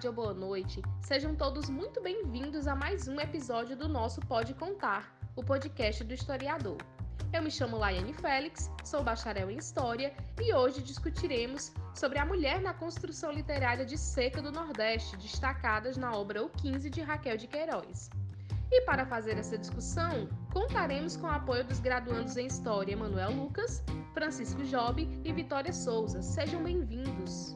tarde ou boa noite. Sejam todos muito bem-vindos a mais um episódio do nosso Pode Contar, o podcast do historiador. Eu me chamo Laiane Félix, sou bacharel em História e hoje discutiremos sobre a mulher na construção literária de Seca do Nordeste, destacadas na obra O 15 de Raquel de Queiroz. E para fazer essa discussão, contaremos com o apoio dos graduandos em História Emanuel Lucas, Francisco Job e Vitória Souza. Sejam bem-vindos!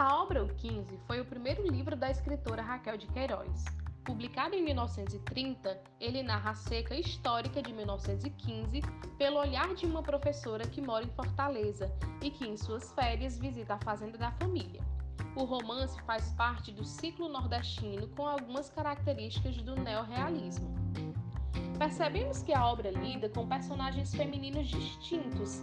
A obra O 15 foi o primeiro livro da escritora Raquel de Queiroz. Publicado em 1930, ele narra a seca histórica de 1915 pelo olhar de uma professora que mora em Fortaleza e que, em suas férias, visita a fazenda da família. O romance faz parte do ciclo nordestino com algumas características do neorrealismo. Percebemos que a obra lida com personagens femininos distintos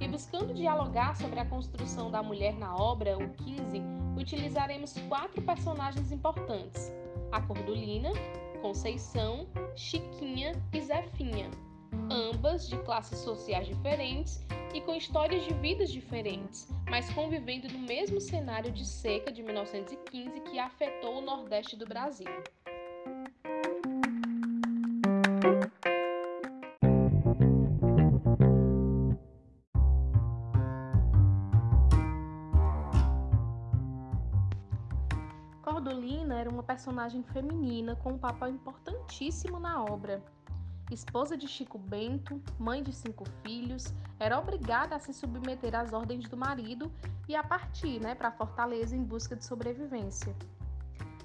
e buscando dialogar sobre a construção da mulher na obra, o 15, utilizaremos quatro personagens importantes: a Cordulina, Conceição, Chiquinha e Zefinha, ambas de classes sociais diferentes e com histórias de vidas diferentes, mas convivendo no mesmo cenário de seca de 1915 que afetou o Nordeste do Brasil. Personagem feminina com um papel importantíssimo na obra. Esposa de Chico Bento, mãe de cinco filhos, era obrigada a se submeter às ordens do marido e a partir né, para Fortaleza em busca de sobrevivência.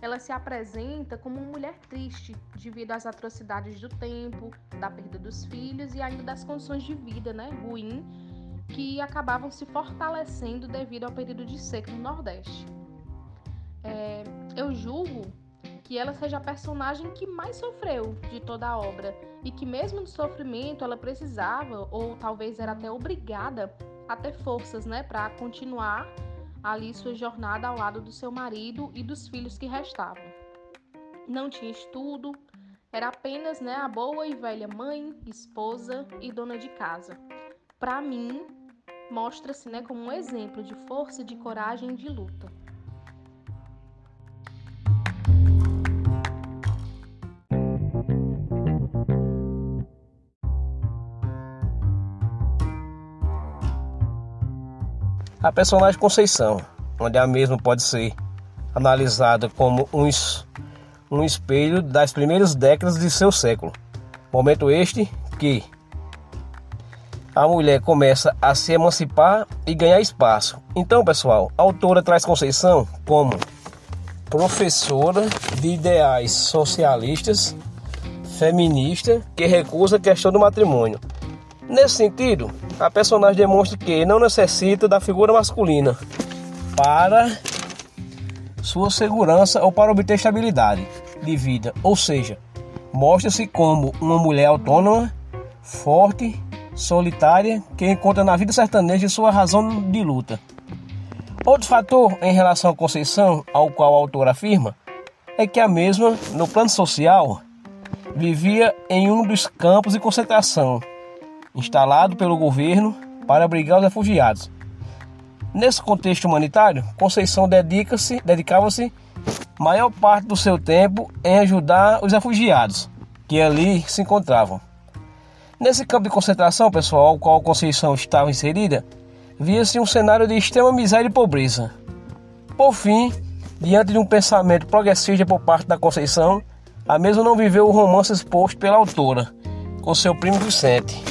Ela se apresenta como uma mulher triste devido às atrocidades do tempo, da perda dos filhos e ainda das condições de vida né, ruim que acabavam se fortalecendo devido ao período de seca no Nordeste. É, eu julgo que ela seja a personagem que mais sofreu de toda a obra e que mesmo no sofrimento ela precisava ou talvez era até obrigada a ter forças, né, para continuar ali sua jornada ao lado do seu marido e dos filhos que restavam. Não tinha estudo, era apenas, né, a boa e velha mãe, esposa e dona de casa. Para mim, mostra-se, né, como um exemplo de força, de coragem e de luta. A personagem Conceição, onde a mesma pode ser analisada como um, um espelho das primeiras décadas de seu século. Momento este que a mulher começa a se emancipar e ganhar espaço. Então, pessoal, a autora traz Conceição como professora de ideais socialistas, feminista, que recusa a questão do matrimônio. Nesse sentido, a personagem demonstra que não necessita da figura masculina para sua segurança ou para obter estabilidade de vida, ou seja, mostra-se como uma mulher autônoma, forte, solitária, que encontra na vida sertaneja sua razão de luta. Outro fator em relação à Conceição, ao qual a autora afirma, é que a mesma, no plano social, vivia em um dos campos de concentração instalado pelo governo para abrigar os refugiados. Nesse contexto humanitário, Conceição dedica-se, dedicava-se maior parte do seu tempo em ajudar os refugiados que ali se encontravam. Nesse campo de concentração, pessoal, ao qual Conceição estava inserida, via-se um cenário de extrema miséria e pobreza. Por fim, diante de um pensamento progressista por parte da Conceição, a mesma não viveu o romance exposto pela autora, com seu primo Vicente.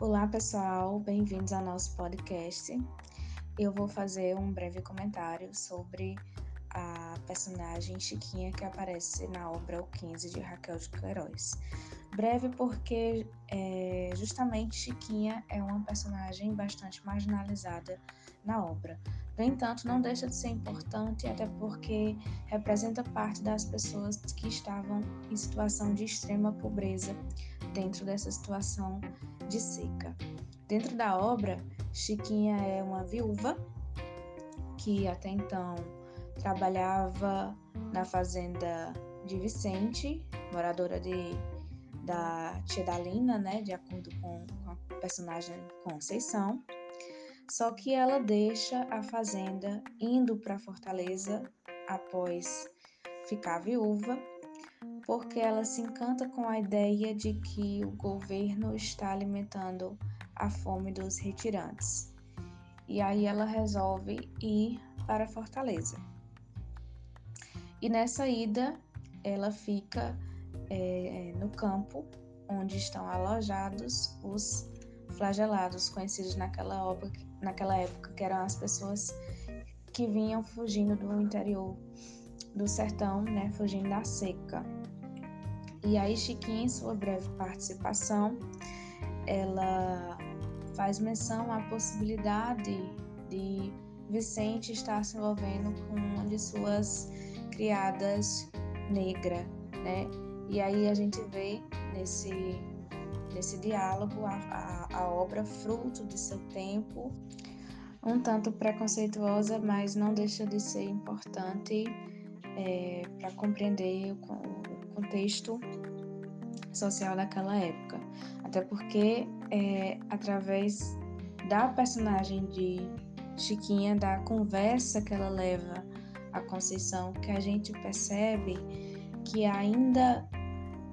Olá, pessoal, bem-vindos ao nosso podcast. Eu vou fazer um breve comentário sobre a personagem Chiquinha que aparece na obra O 15 de Raquel de Queiroz. Breve porque é, justamente Chiquinha é uma personagem bastante marginalizada na obra. No entanto, não deixa de ser importante, até porque representa parte das pessoas que estavam em situação de extrema pobreza dentro dessa situação de seca. Dentro da obra, Chiquinha é uma viúva que até então trabalhava na fazenda de Vicente, moradora de, da Tia Dalina, né, de acordo com, com a personagem Conceição. Só que ela deixa a fazenda indo para Fortaleza após ficar viúva, porque ela se encanta com a ideia de que o governo está alimentando a fome dos retirantes. E aí ela resolve ir para Fortaleza. E nessa ida, ela fica é, no campo onde estão alojados os flagelados, conhecidos naquela obra naquela época, que eram as pessoas que vinham fugindo do interior do sertão, né, fugindo da seca. E aí Chiquinha, em sua breve participação, ela faz menção à possibilidade de Vicente estar se envolvendo com uma de suas criadas negra, né? E aí a gente vê nesse nesse diálogo a, a, a obra fruto de seu tempo, um tanto preconceituosa, mas não deixa de ser importante é, para compreender o, contexto social daquela época. Até porque, é, através da personagem de Chiquinha, da conversa que ela leva à Conceição, que a gente percebe que ainda,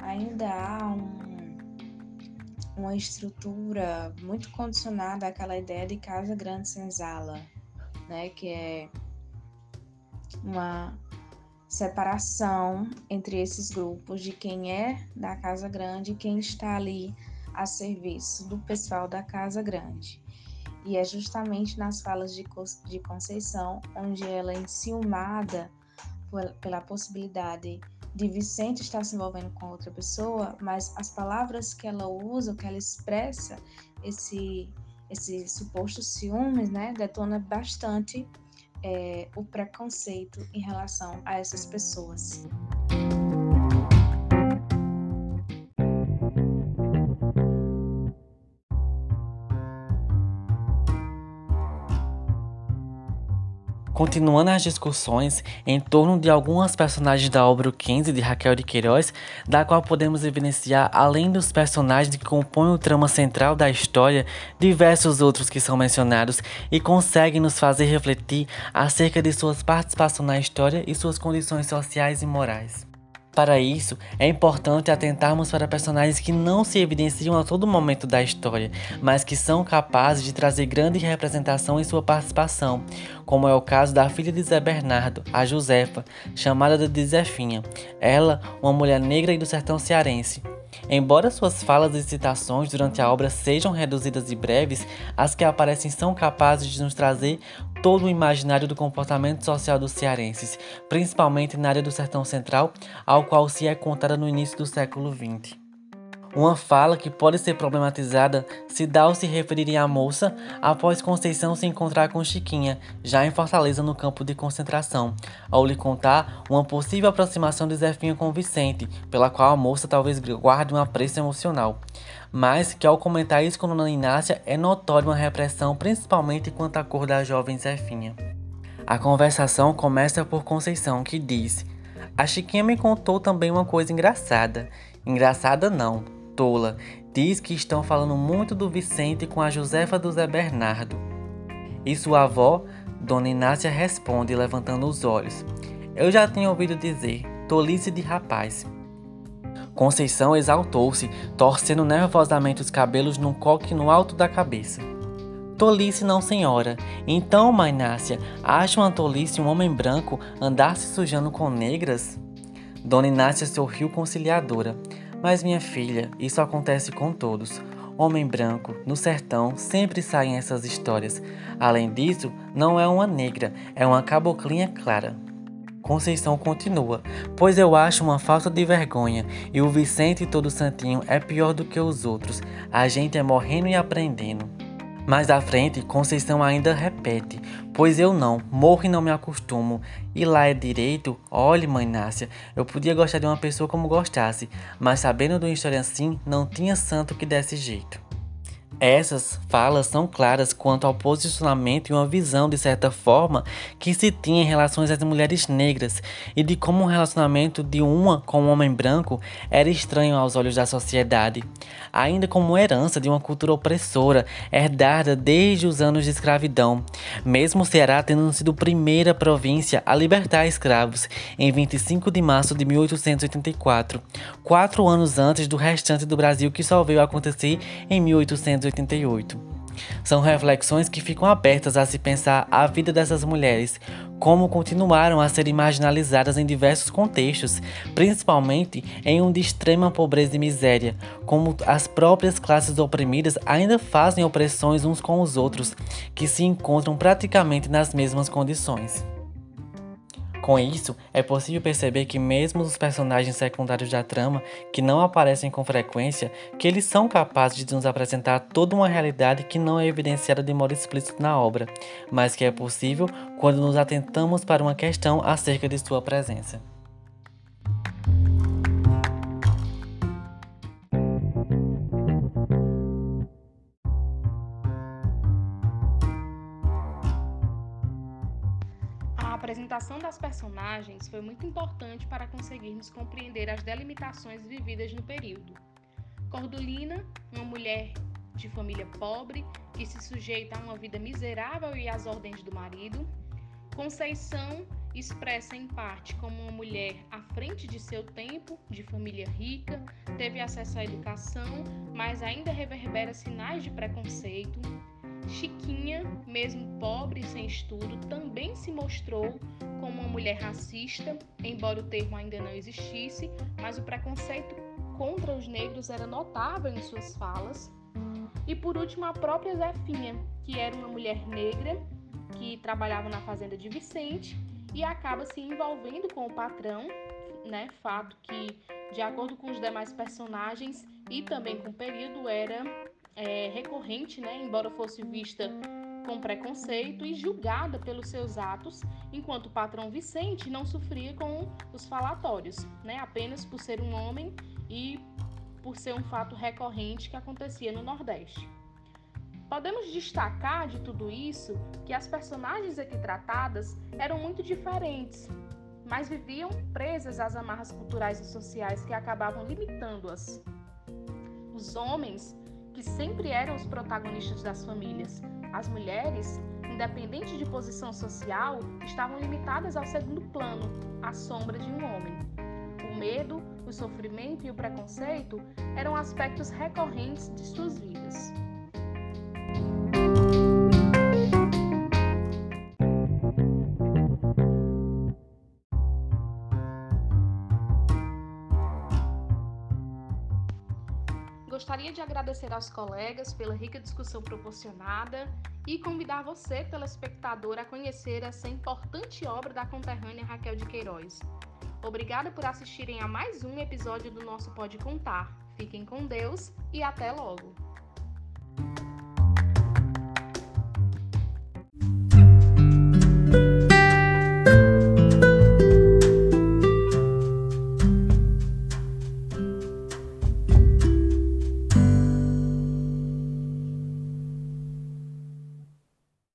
ainda há um uma estrutura muito condicionada àquela ideia de casa grande senzala, né, que é uma separação entre esses grupos de quem é da casa grande e quem está ali a serviço do pessoal da casa grande. E é justamente nas falas de, Conceição onde ela é enciumada pela possibilidade de Vicente estar se envolvendo com outra pessoa, mas as palavras que ela usa, que ela expressa, esse, esse suposto ciúmes, né, detona bastante é, o preconceito em relação a essas pessoas. Continuando as discussões em torno de algumas personagens da obra 15 de Raquel de Queiroz, da qual podemos evidenciar, além dos personagens que compõem o trama central da história, diversos outros que são mencionados e conseguem nos fazer refletir acerca de suas participações na história e suas condições sociais e morais. Para isso, é importante atentarmos para personagens que não se evidenciam a todo momento da história, mas que são capazes de trazer grande representação em sua participação, como é o caso da filha de Zé Bernardo, a Josefa, chamada de Zefinha. Ela, uma mulher negra e do sertão cearense, Embora suas falas e citações durante a obra sejam reduzidas e breves, as que aparecem são capazes de nos trazer todo o imaginário do comportamento social dos cearenses, principalmente na área do Sertão Central, ao qual se é contada no início do século XX. Uma fala que pode ser problematizada se dá ao se referirem à moça após Conceição se encontrar com Chiquinha, já em Fortaleza no campo de concentração, ao lhe contar uma possível aproximação de Zefinha com Vicente, pela qual a moça talvez guarde um apreço emocional. Mas que ao comentar isso com Dona Inácia é notória uma repressão, principalmente quanto à cor da jovem Zefinha. A conversação começa por Conceição, que diz: A Chiquinha me contou também uma coisa engraçada. Engraçada não, tola. Diz que estão falando muito do Vicente com a Josefa do Zé Bernardo. E sua avó, Dona Inácia, responde levantando os olhos. Eu já tinha ouvido dizer, tolice de rapaz. Conceição exaltou-se, torcendo nervosamente os cabelos num coque no alto da cabeça. Tolice não, senhora. Então, Mãe Inácia, acha uma tolice um homem branco andar se sujando com negras? Dona Inácia sorriu conciliadora. Mas, minha filha, isso acontece com todos. Homem branco, no sertão, sempre saem essas histórias. Além disso, não é uma negra, é uma caboclinha clara. Conceição continua, pois eu acho uma falta de vergonha e o Vicente todo santinho é pior do que os outros. A gente é morrendo e aprendendo. Mais à frente, Conceição ainda repete: Pois eu não, morro e não me acostumo. E lá é direito? Olhe, mãe Nácia, eu podia gostar de uma pessoa como gostasse, mas sabendo de uma história assim, não tinha santo que desse jeito. Essas falas são claras quanto ao posicionamento e uma visão, de certa forma, que se tinha em relação às mulheres negras e de como o relacionamento de uma com um homem branco era estranho aos olhos da sociedade, ainda como herança de uma cultura opressora herdada desde os anos de escravidão, mesmo o Ceará tendo sido a primeira província a libertar escravos em 25 de março de 1884, quatro anos antes do restante do Brasil que só veio acontecer em 1884. 1988. São reflexões que ficam abertas a se pensar a vida dessas mulheres, como continuaram a ser marginalizadas em diversos contextos, principalmente em um de extrema pobreza e miséria, como as próprias classes oprimidas ainda fazem opressões uns com os outros, que se encontram praticamente nas mesmas condições. Com isso, é possível perceber que mesmo os personagens secundários da trama, que não aparecem com frequência, que eles são capazes de nos apresentar toda uma realidade que não é evidenciada de modo explícito na obra, mas que é possível quando nos atentamos para uma questão acerca de sua presença. Personagens foi muito importante para conseguirmos compreender as delimitações vividas no período. Cordulina, uma mulher de família pobre que se sujeita a uma vida miserável e às ordens do marido. Conceição, expressa em parte como uma mulher à frente de seu tempo, de família rica, teve acesso à educação, mas ainda reverbera sinais de preconceito. Chiquinha, mesmo pobre e sem estudo, também se mostrou como uma mulher racista, embora o termo ainda não existisse, mas o preconceito contra os negros era notável em suas falas. E por último, a própria Zefinha, que era uma mulher negra que trabalhava na fazenda de Vicente e acaba se envolvendo com o patrão, né? Fato que, de acordo com os demais personagens e também com o período, era é, recorrente, né, embora fosse vista com preconceito e julgada pelos seus atos, enquanto o patrão Vicente não sofria com os falatórios, né, apenas por ser um homem e por ser um fato recorrente que acontecia no Nordeste. Podemos destacar de tudo isso que as personagens aqui tratadas eram muito diferentes, mas viviam presas às amarras culturais e sociais que acabavam limitando-as. Os homens que sempre eram os protagonistas das famílias. As mulheres, independente de posição social, estavam limitadas ao segundo plano, à sombra de um homem. O medo, o sofrimento e o preconceito eram aspectos recorrentes de suas vidas. Gostaria de agradecer aos colegas pela rica discussão proporcionada e convidar você, telespectador, a conhecer essa importante obra da conterrânea Raquel de Queiroz. Obrigada por assistirem a mais um episódio do nosso Pode Contar. Fiquem com Deus e até logo!